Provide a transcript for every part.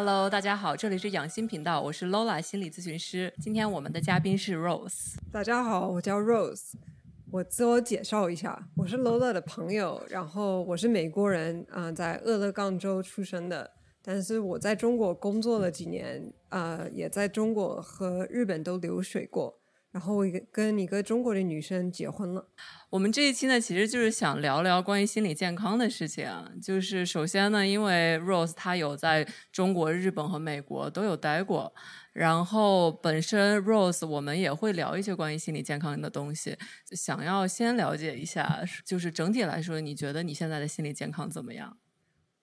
Hello，大家好，这里是养心频道，我是 Lola 心理咨询师。今天我们的嘉宾是 Rose。大家好，我叫 Rose。我自我介绍一下，我是 Lola 的朋友，然后我是美国人，嗯、在俄勒冈州出生的，但是我在中国工作了几年，呃，也在中国和日本都流水过，然后我跟一个中国的女生结婚了。我们这一期呢，其实就是想聊聊关于心理健康的事情。就是首先呢，因为 Rose 她有在中国、日本和美国都有待过，然后本身 Rose 我们也会聊一些关于心理健康的东西，想要先了解一下，就是整体来说，你觉得你现在的心理健康怎么样？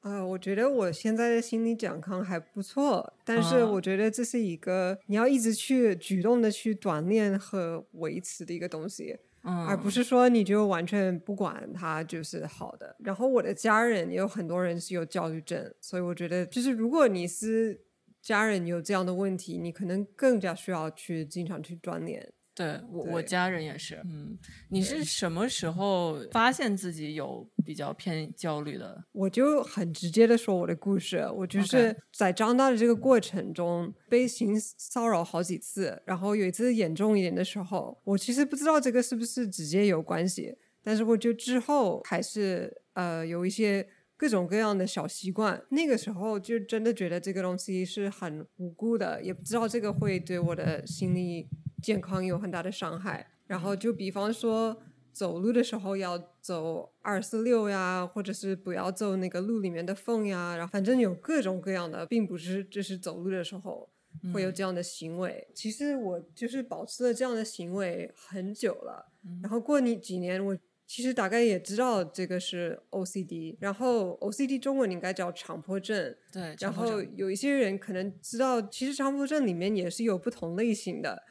呃，我觉得我现在的心理健康还不错，但是啊我觉得这是一个你要一直去主动的去锻炼和维持的一个东西。嗯，而不是说你就完全不管它就是好的。然后我的家人也有很多人是有焦虑症，所以我觉得就是如果你是家人有这样的问题，你可能更加需要去经常去锻炼。对我，我家人也是。嗯，你是什么时候发现自己有比较偏焦虑的？我就很直接的说我的故事，我就是在长大的这个过程中被性骚扰好几次，然后有一次严重一点的时候，我其实不知道这个是不是直接有关系，但是我就之后还是呃有一些各种各样的小习惯，那个时候就真的觉得这个东西是很无辜的，也不知道这个会对我的心理健康有很大的伤害。然后就比方说走路的时候要走二四六呀，或者是不要走那个路里面的缝呀，然后反正有各种各样的，并不是就是走路的时候会有这样的行为。其实我就是保持了这样的行为很久了，然后过你几年我。其实大概也知道这个是 OCD，然后 OCD 中文应该叫强迫症，对，然后有一些人可能知道，其实强迫症里面也是有不同类型的，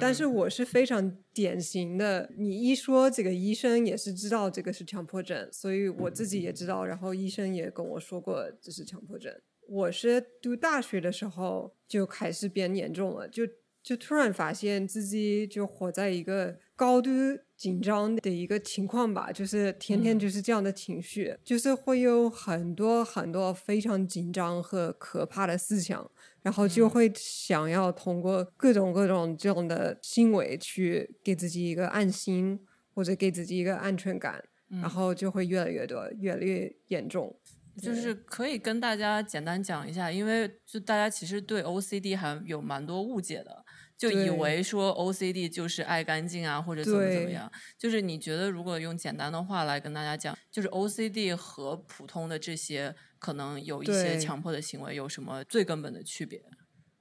但是我是非常典型的。你一说这个医生也是知道这个是强迫症，所以我自己也知道，然后医生也跟我说过这是强迫症。我是读大学的时候就开始变严重了，就就突然发现自己就活在一个高度紧张的一个情况吧，就是天天就是这样的情绪，就是会有很多很多非常紧张和可怕的思想，然后就会想要通过各种各种这样的行为去给自己一个安心，或者给自己一个安全感，然后就会越来越多，越来越严重。就是可以跟大家简单讲一下，因为就大家其实对 OCD 还有蛮多误解的，就以为说 OCD 就是爱干净啊，或者怎么怎么样。就是你觉得如果用简单的话来跟大家讲，就是 OCD 和普通的这些可能有一些强迫的行为有什么最根本的区别？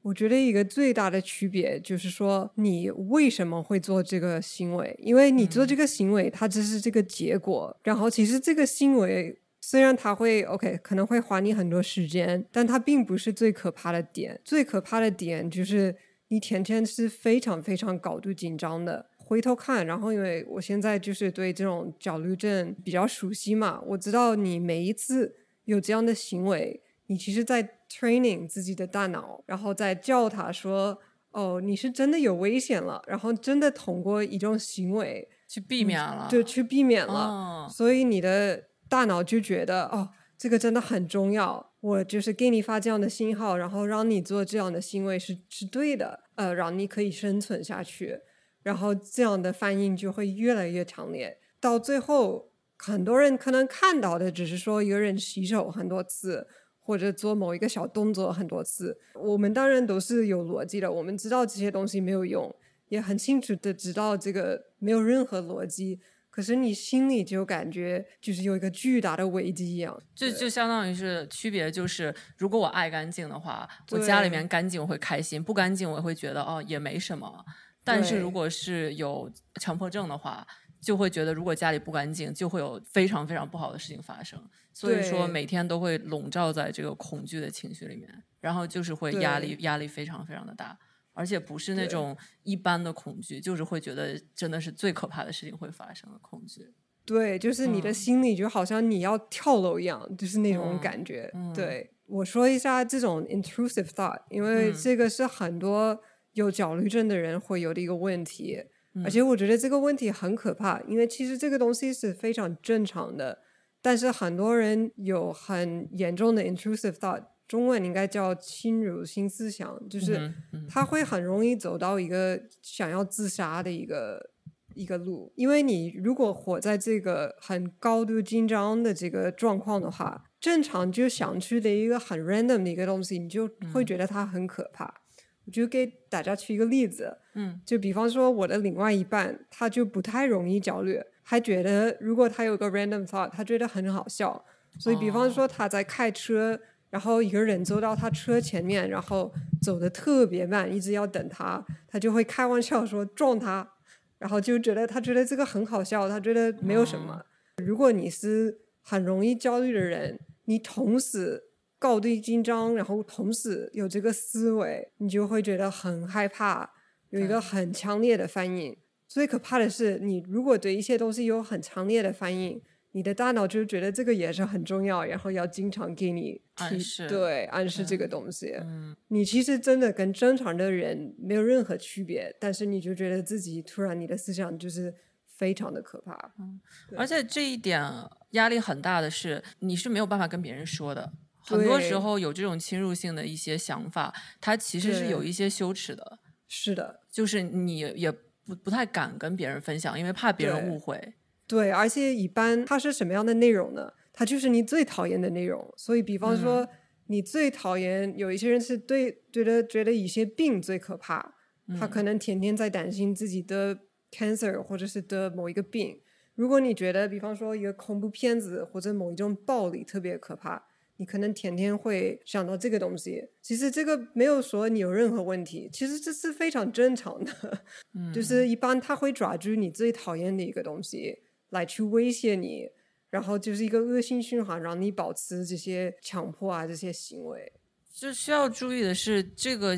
我觉得一个最大的区别就是说，你为什么会做这个行为？因为你做这个行为，它只是这个结果。然后，其实这个行为虽然它会 OK，可能会花你很多时间，但它并不是最可怕的点。最可怕的点就是你天天是非常非常高度紧张的。回头看，然后因为我现在就是对这种焦虑症比较熟悉嘛，我知道你每一次有这样的行为，你其实，在 training 自己的大脑，然后再叫他说：“哦，你是真的有危险了。”然后真的通过一种行为去避免了，对去避免了，哦所以你的大脑就觉得哦，这个真的很重要。我就是给你发这样的信号，然后让你做这样的行为是是对的，呃，让你可以生存下去。然后这样的反应就会越来越强烈，到最后，很多人可能看到的只是说一个人洗手很多次，或者做某一个小动作很多次。我们当然都是有逻辑的，我们知道这些东西没有用，也很清楚的知道这个没有任何逻辑。可是你心里就感觉就是有一个巨大的危机一样，就就相当于是区别，就是如果我爱干净的话，我家里面干净我会开心，不干净我会觉得哦也没什么。但是如果是有强迫症的话，就会觉得如果家里不干净，就会有非常非常不好的事情发生。所以说每天都会笼罩在这个恐惧的情绪里面，然后就是会压力压力非常非常的大，而且不是那种一般的恐惧，就是会觉得真的是最可怕的事情会发生的恐惧。对，就是你的嗯心里就好像你要跳楼一样，就是那种嗯感觉。嗯对我说一下这种 intrusive thought，因为嗯这个是很多有焦虑症的人会有的一个问题，嗯而且我觉得这个问题很可怕，因为其实这个东西是非常正常的，但是很多人有很严重的 intrusive thought，中文应该叫侵入性思想，就是他会很容易走到一个想要自杀的一个一个路，因为你如果活在这个很高度紧张的这个状况的话，正常就想去的一个很 random 的一个东西，你就会觉得它很可怕。我就给大家举一个例子，嗯，就比方说我的另外一半，他就不太容易焦虑，还觉得如果他有个 random thought，他觉得很好笑，所以比方说他在开车。然后一个人走到他车前面，然后走的特别慢，一直要等他，他就会开玩笑说撞他，然后就觉得他觉得这个很好笑，他觉得没有什么。如果你是很容易焦虑的人，你同时高度紧张，然后同时有这个思维，你就会觉得很害怕，有一个很强烈的反应。最可怕的是，你如果对一些东西有很强烈的反应。你的大脑就觉得这个也是很重要，然后要经常给你提示对暗示这个东西。嗯你其实真的跟正常的人没有任何区别，但是你就觉得自己突然你的思想就是非常的可怕。嗯而且这一点压力很大的是，你是没有办法跟别人说的。很多时候有这种侵入性的一些想法，它其实是有一些羞耻的，是的，就是你也不不太敢跟别人分享，因为怕别人误会。对，而且一般它是什么样的内容呢？它就是你最讨厌的内容。所以，比方说，你最讨厌有一些人是对觉得觉得一些病最可怕，他可能天天在担心自己的 cancer 或者是得某一个病。如果你觉得，比方说一个恐怖片子或者某一种暴力特别可怕，你可能天天会想到这个东西。其实这个没有说你有任何问题，其实这是非常正常的。就是一般他会抓住你最讨厌的一个东西来去威胁你，然后就是一个恶性循环，让你保持这些强迫啊这些行为。就需要注意的是，这个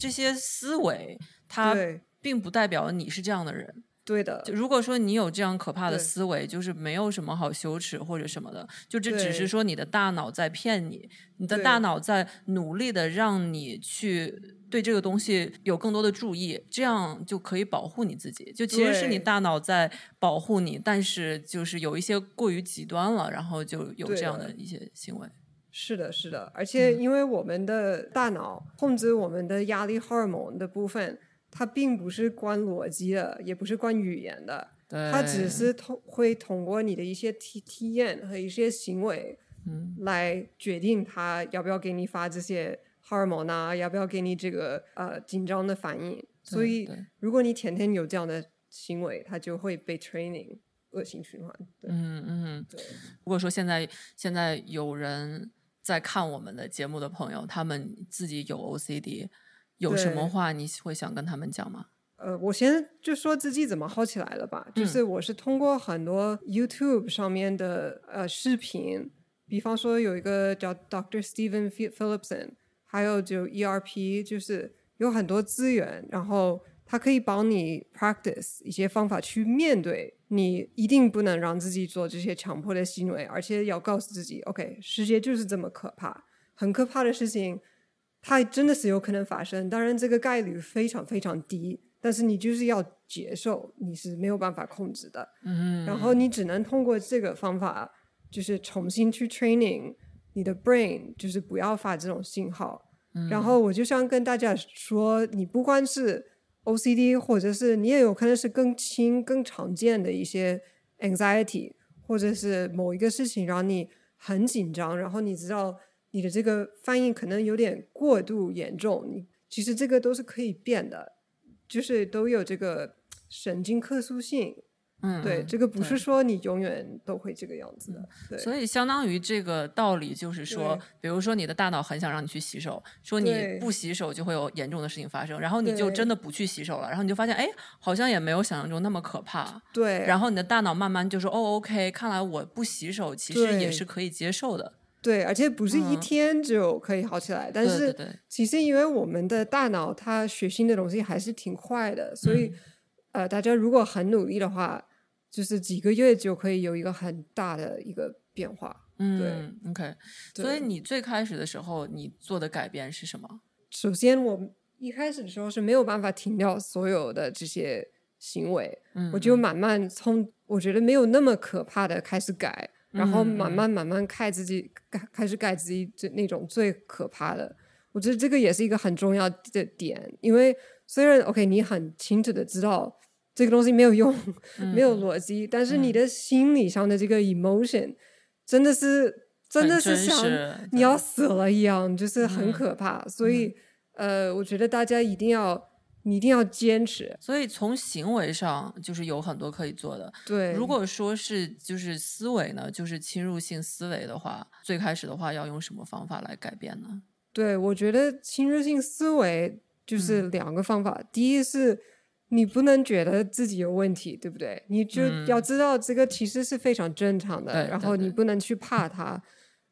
这些思维，它并不代表你是这样的人。对的就，如果说你有这样可怕的思维，就是没有什么好羞耻或者什么的，就这只是说你的大脑在骗你，你的大脑在努力的让你去对这个东西有更多的注意，这样就可以保护你自己。就其实是你大脑在保护你，但是就是有一些过于极端了，然后就有这样的一些行为。是的，是的，而且因为我们的大脑控制我们的压力荷尔蒙的部分，它并不是关逻辑的，也不是关语言的，对，它只是通会通过你的一些体体验和一些行为，嗯，来决定它要不要给你发这些荷尔蒙啊，要不要给你这个呃紧张的反应。所以，如果你天天有这样的行为，它就会被 training 恶性循环。对，嗯嗯。对，如果说现在现在有人在看我们的节目的朋友，他们自己有 OCD，有什么话你会想跟他们讲吗？呃，我先就说自己怎么好起来了吧，就是我是通过很多 YouTube 上面的呃视频，比方说有一个叫 Dr. Stephen Phi- Phillipson，还有就 ERP，就是有很多资源，然后它可以帮你 practice 一些方法去面对，你一定不能让自己做这些强迫的行为，而且要告诉自己，OK，世界就是这么可怕，很可怕的事情。它真的是有可能发生，当然这个概率非常非常低，但是你就是要接受，你是没有办法控制的。嗯，然后你只能通过这个方法，就是重新去 training 你的 brain，就是不要发这种信号。然后我就想跟大家说，你不光是 OCD，或者是你也有可能是更轻、更常见的一些 anxiety，或者是某一个事情让你很紧张，然后你知道你的这个反应可能有点过度严重，你其实这个都是可以变的，就是都有这个神经可塑性。嗯，对，嗯这个不是说你永远都会这个样子的。对，所以相当于这个道理就是说，比如说你的大脑很想让你去洗手，说你不洗手就会有严重的事情发生，然后你就真的不去洗手了，然后你就发现，哎，好像也没有想象中那么可怕。对，然后你的大脑慢慢就说，哦，OK，看来我不洗手其实也是可以接受的。对，而且不是一嗯天就可以好起来，但是其实因为我们的大脑它学新的东西还是挺快的，所以、嗯呃，大家如果很努力的话，就是几个月就可以有一个很大的一个变化。嗯，OK。所以你最开始的时候，你做的改变是什么？首先，我一开始的时候是没有办法停掉所有的这些行为，嗯，我就慢慢从我觉得没有那么可怕的开始改，然后嗯慢慢慢慢盖自己，开开始盖自己最那种最可怕的。我觉得这个也是一个很重要的点，因为虽然 OK 你很清楚的知道这个东西没有用，没有逻辑，但是你的心理上的这个 emotion 真的是真的是像你要死了一样，就是很嗯可怕。所以呃，我觉得大家一定要你一定要坚持。所以从行为上就是有很多可以做的。对，如果说是就是思维呢，就是侵入性思维的话，最开始的话要用什么方法来改变呢？对，我觉得侵入性思维嗯就是两个方法。第一是你不能觉得自己有问题，对不对？你就要知道这个其实是非常正常的，然后你不能去怕它。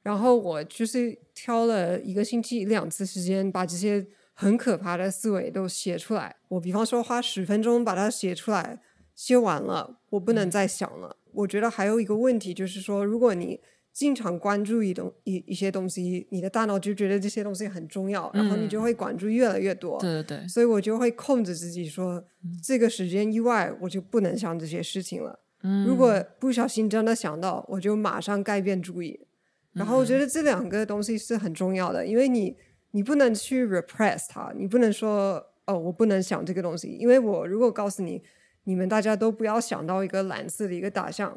然后我就是挑了一个星期一两次时间，把这些很可怕的思维都写出来。我比方说花十分钟把它写出来，写完了，我不嗯能再想了。我觉得还有一个问题就是说，如果你经常关注一东一一些东西，你的大脑就觉得这些东西很重要，然后你就会关注越来越多。嗯对对对，所以我就会控制自己说，这个时间以外我就不能想这些事情了。嗯如果不小心真的想到，我就马上改变主意。然后我嗯觉得这两个东西是很重要的，因为你你不能去 repress 它，你不能说哦我不能想这个东西，因为我如果告诉你。你们大家都不要想到一个蓝色的一个大象，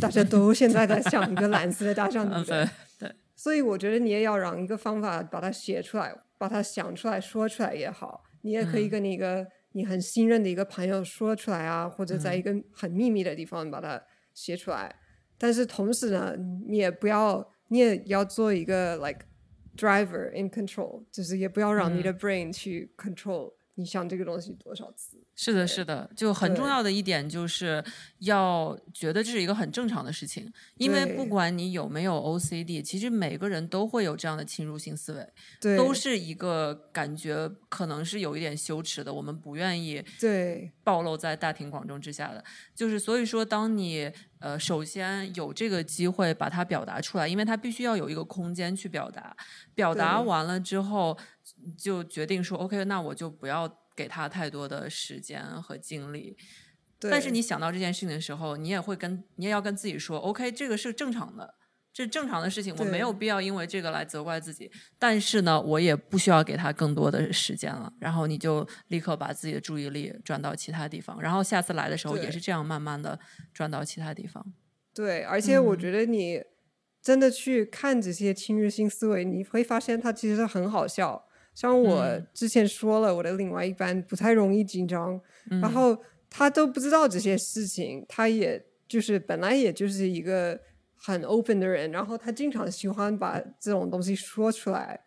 大家都现在在想一个蓝色的大象，对嗯不对？对对，所以我觉得你也要让一个方法把它写出来，把它想出来说出来也好。你也可以跟你一个、你很信任的一个朋友说出来啊，或者在一个很秘密的地方把它写出来。但是同时呢，你也不要，你也要做一个 like driver in control，就是也不要让你的 brain 去 control 你想这个东西多少次。是的，是的，就很重要的一点就是要觉得这是一个很正常的事情，因为不管你有没有 OCD，其实每个人都会有这样的侵入性思维，对，都是一个感觉可能是有一点羞耻的，我们不愿意对。暴露在大庭广众之下的。就是所以说，当你呃首先有这个机会把它表达出来，因为它必须要有一个空间去表达，表达完了之后就决定说 OK，那我就不要给他太多的时间和精力。但是你想到这件事情的时候，你也会跟你也要跟自己说，OK，这个是正常的，这是正常的事情，我没有必要因为这个来责怪自己。但是呢，我也不需要给他更多的时间了。然后你就立刻把自己的注意力转到其他地方，然后下次来的时候也是这样慢慢的转到其他地方。对，而且嗯我觉得你真的去看这些侵入性思维，你会发现它其实很好笑。像我嗯之前说了，我的另外一半不太容易紧张，嗯然后他都不知道这些事情，他也就是本来也就是一个很 open 的人，然后他经常喜欢把这种东西说出来。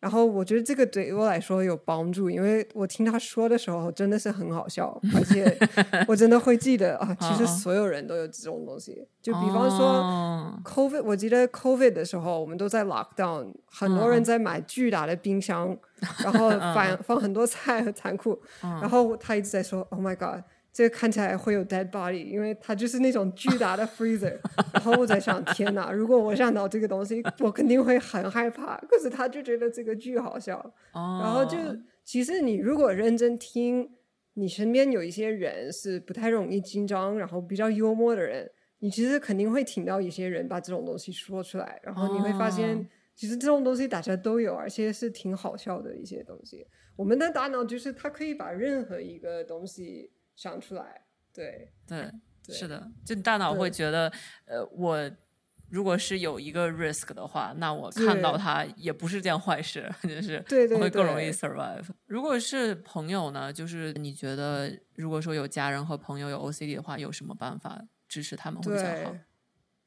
然后我觉得这个对于我来说有帮助，因为我听他说的时候真的是很好笑，而且 我真的会记得啊，其实所有人都有这种东西。就比方说哦 COVID，我记得 COVID 的时候，我们都在 lockdown，很多人在买巨大的冰箱，然后 放放很多菜和残酷，然后他一直在说 “Oh my God”。这个看起来会有 dead body，因为它就是那种巨大的 freezer。然后我在想，天哪！如果我想到这个东西，我肯定会很害怕。可是他就觉得这个巨好笑。哦，然后就其实你如果认真听，你身边有一些人是不太容易紧张，然后比较幽默的人，你其实肯定会听到一些人把这种东西说出来，然后你会发现，哦其实这种东西大家都有，而且是挺好笑的一些东西。我们的大脑就是它可以把任何一个东西想出来，对对，对是的，就你大脑会觉得，呃，我如果是有一个 risk 的话，那我看到它也不是件坏事，就是对对我会更容易 survive。如果是朋友呢，就是你觉得如果说有家人和朋友有 OCD 的话，有什么办法支持他们会比较好对？。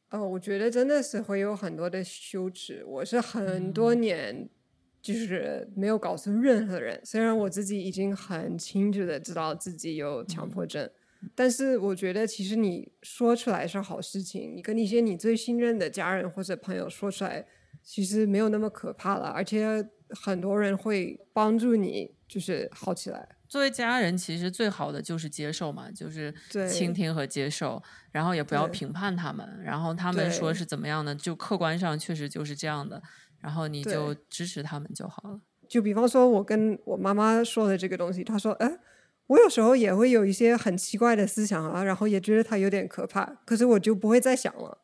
哦，我觉得真的是会有很多的羞耻。我是很多嗯年就是没有告诉任何人，虽然我自己已经很清楚的知道自己有强迫症，但是我觉得其实你说出来是好事情。你跟一些你最信任的家人或者朋友说出来，其实没有那么可怕了，而且很多人会帮助你，就是好起来。作为家人，其实最好的就是接受嘛，就是倾听和接受，然后也不要评判他们，然后他们说是怎么样的，就客观上确实就是这样的，然后你就支持他们就好了。就比方说，我跟我妈妈说的这个东西，她说：“哎，我有时候也会有一些很奇怪的思想啊，然后也觉得它有点可怕，可是我就不会再想了。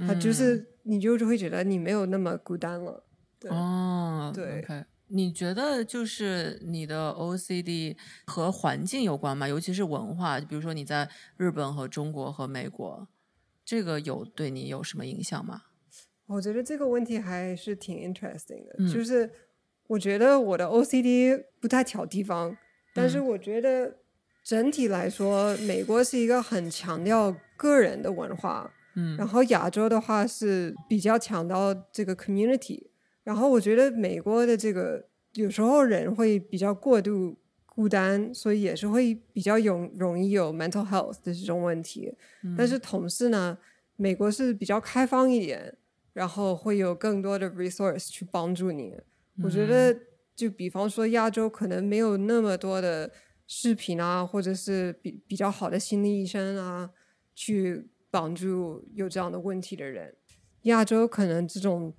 它就是你就会觉得你没有那么孤单了。对哦，对你觉得就是你的 OCD 和环境有关吗？尤其是文化，比如说你在日本和中国和美国，这个有对你有什么影响吗？我觉得这个问题还是挺 interesting 的，嗯。就是我觉得我的 OCD 不太挑地方，但是我觉得整体来说，美国是一个很强调个人的文化，嗯。然后亚洲的话是比较强调这个 community，然后我觉得美国的这个有时候人会比较过度孤单，所以也是会比较容容易有 mental health 的这种问题。但是同事呢，美国是比较开放一点，然后会有更多的 resource 去帮助你。我觉得就比方说亚洲可能没有那么多的视频啊，或者是比比较好的心理医生啊，去帮助有这样的问题的人。亚洲可能这种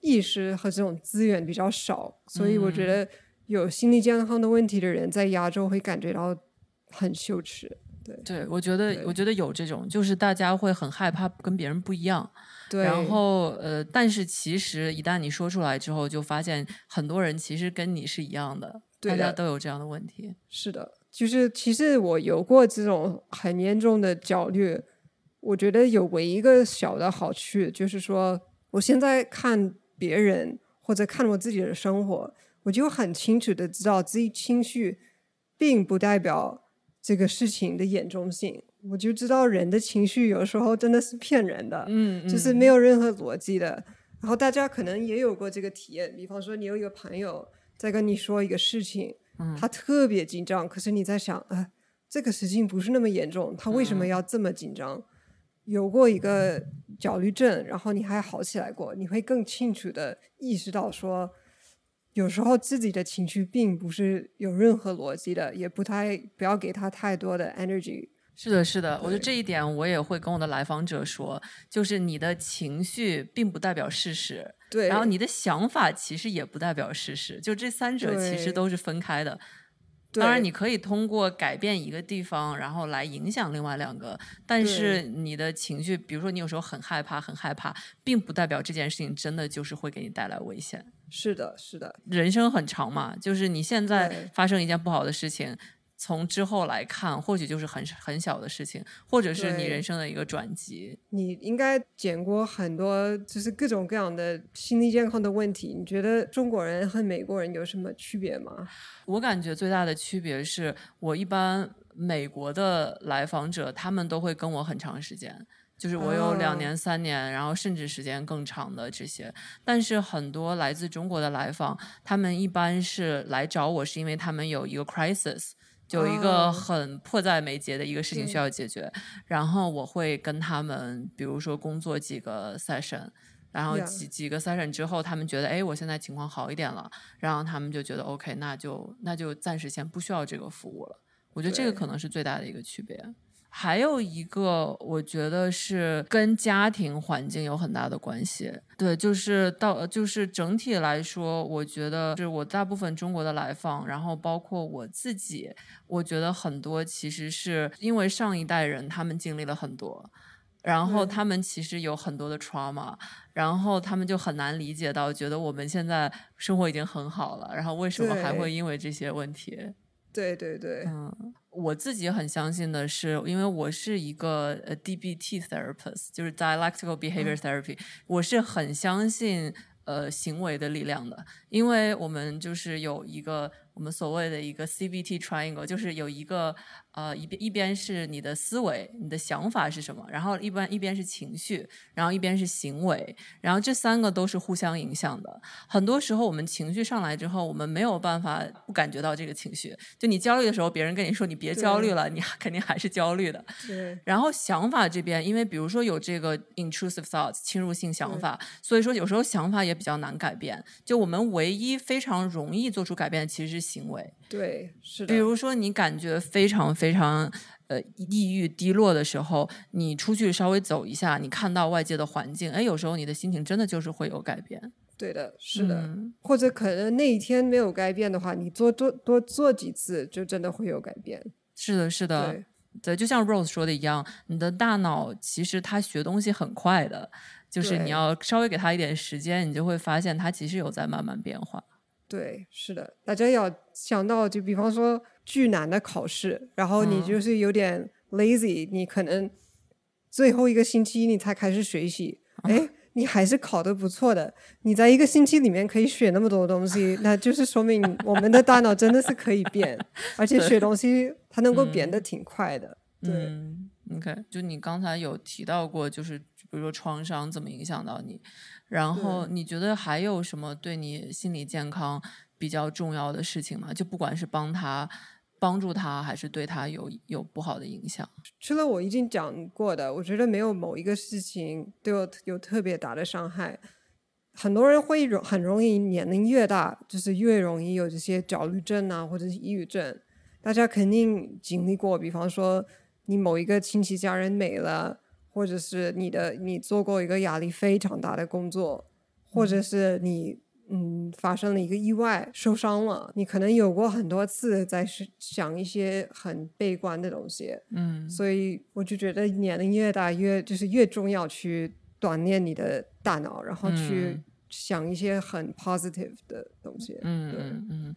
意识和这种资源比较少，所以我觉得有心理健康的问题的人在亚洲会感觉到很羞耻。对对，我觉得我觉得有这种，就是大家会很害怕跟别人不一样，对，然后呃，但是其实一旦你说出来之后，就发现很多人其实跟你是一样的，大家都有这样的问题。是的，就是其实我有过这种很严重的焦虑，我觉得有唯一一个小的好处，就是说我现在看别人或者看我自己的生活，我就很清楚的知道自己情绪并不代表这个事情的严重性，我就知道人的情绪有时候真的是骗人的，嗯就是没有任何逻辑的。然后大家可能也有过这个体验，比方说你有一个朋友在跟你说一个事情，他特别紧张，可是你在想，啊，这个事情不是那么严重，他为什么要这么紧张？有过一个焦虑症，然后你还好起来过，你会更清楚的意识到说，有时候自己的情绪并不是有任何逻辑的，也不太不要给他太多的 energy。是的，是的，我觉得这一点我也会跟我的来访者说，就是你的情绪并不代表事实，对，然后你的想法其实也不代表事实，就这三者其实都是分开的。对当然，你可以通过改变一个地方，然后来影响另外两个。但是你的情绪，比如说你有时候很害怕，很害怕，并不代表这件事情真的就是会给你带来危险。是的，是的，人生很长嘛，就是你现在发生一件不好的事情，从之后来看，或许就是很很小的事情，或者是你人生的一个转机。你应该见过很多就是各种各样的心理健康的问题。你觉得中国人和美国人有什么区别吗？我感觉最大的区别是我一般美国的来访者，他们都会跟我很长时间。就是我有两哦年、三年，然后甚至时间更长的这些，但是很多来自中国的来访，他们一般是来找我，是因为他们有一个 crisis，就有一个哦很迫在眉睫的一个事情需要解决，然后我会跟他们，比如说工作几个 session，然后几几个 session 之后，他们觉得哎，我现在情况好一点了，然后他们就觉得 OK，那就那就暂时先不需要这个服务了。我觉得这个可能是最大的一个区别。还有一个，我觉得是跟家庭环境有很大的关系。对，就是到就是整体来说，我觉得是我大部分中国的来访，然后包括我自己，我觉得很多其实是因为上一代人他们经历了很多。然后他们其实有很多的 trauma，然后他们就很难理解到，觉得我们现在生活已经很好了，然后为什么还会因为这些问题？对对对，嗯，我自己很相信的是，因为我是一个呃 DBT therapist，就是 dialectical behavior therapy，、我是很相信呃行为的力量的，因为我们就是有一个我们所谓的一个 CBT triangle，就是有一个呃一边一边是你的思维，你的想法是什么，然后一般一边是情绪，然后一边是行为，然后这三个都是互相影响的。很多时候我们情绪上来之后，我们没有办法不感觉到这个情绪。就你焦虑的时候，别人跟你说你别焦虑了，你肯定还是焦虑的。对然后想法这边，因为比如说有这个 intrusive thoughts 侵入性想法，所以说有时候想法也比较难改变。就我们唯一非常容易做出改变的其实是行为。对，是的，比如说你感觉非常非常呃抑郁低落的时候，你出去稍微走一下，你看到外界的环境，哎，有时候你的心情真的就是会有改变。对的，是的。嗯或者可能那一天没有改变的话，你做多多做几次，就真的会有改变。是的，是的。对对，就像 Rose 说的一样，你的大脑其实它学东西很快的，就是你要稍微给它一点时间，你就会发现它其实有在慢慢变化。对，是的，大家要想到，就比方说巨难的考试，然后你嗯。就是有点 lazy，、你可能最后一个星期你才开始学习，哎、你还是考得不错的，你在一个星期里面可以学那么多东西，那就是说明 我们的大脑真的是可以变，而且学东西 它能够变得挺快的。对，嗯，OK，就你刚才有提到过，就是比如说创伤怎么影响到你，然后你觉得还有什么对你心理健康比较重要的事情吗？就不管是帮他帮助他，还是对他有有不好的影响？除了我已经讲过的，我觉得没有某一个事情对我有特别大的伤害。很多人会容很容易年龄越大，就是越容易有这些焦虑症啊，或者是抑郁症。大家肯定经历过，比方说你某一个亲戚家人没了，或者是你的你做过一个压力非常大的工作，或者是你嗯发生了一个意外受伤了，你可能有过很多次在是想一些很悲观的东西。嗯。所以我就觉得年龄越大越就是越重要去锻炼你的大脑，然后去嗯。想一些很 positive 的东西。嗯嗯嗯，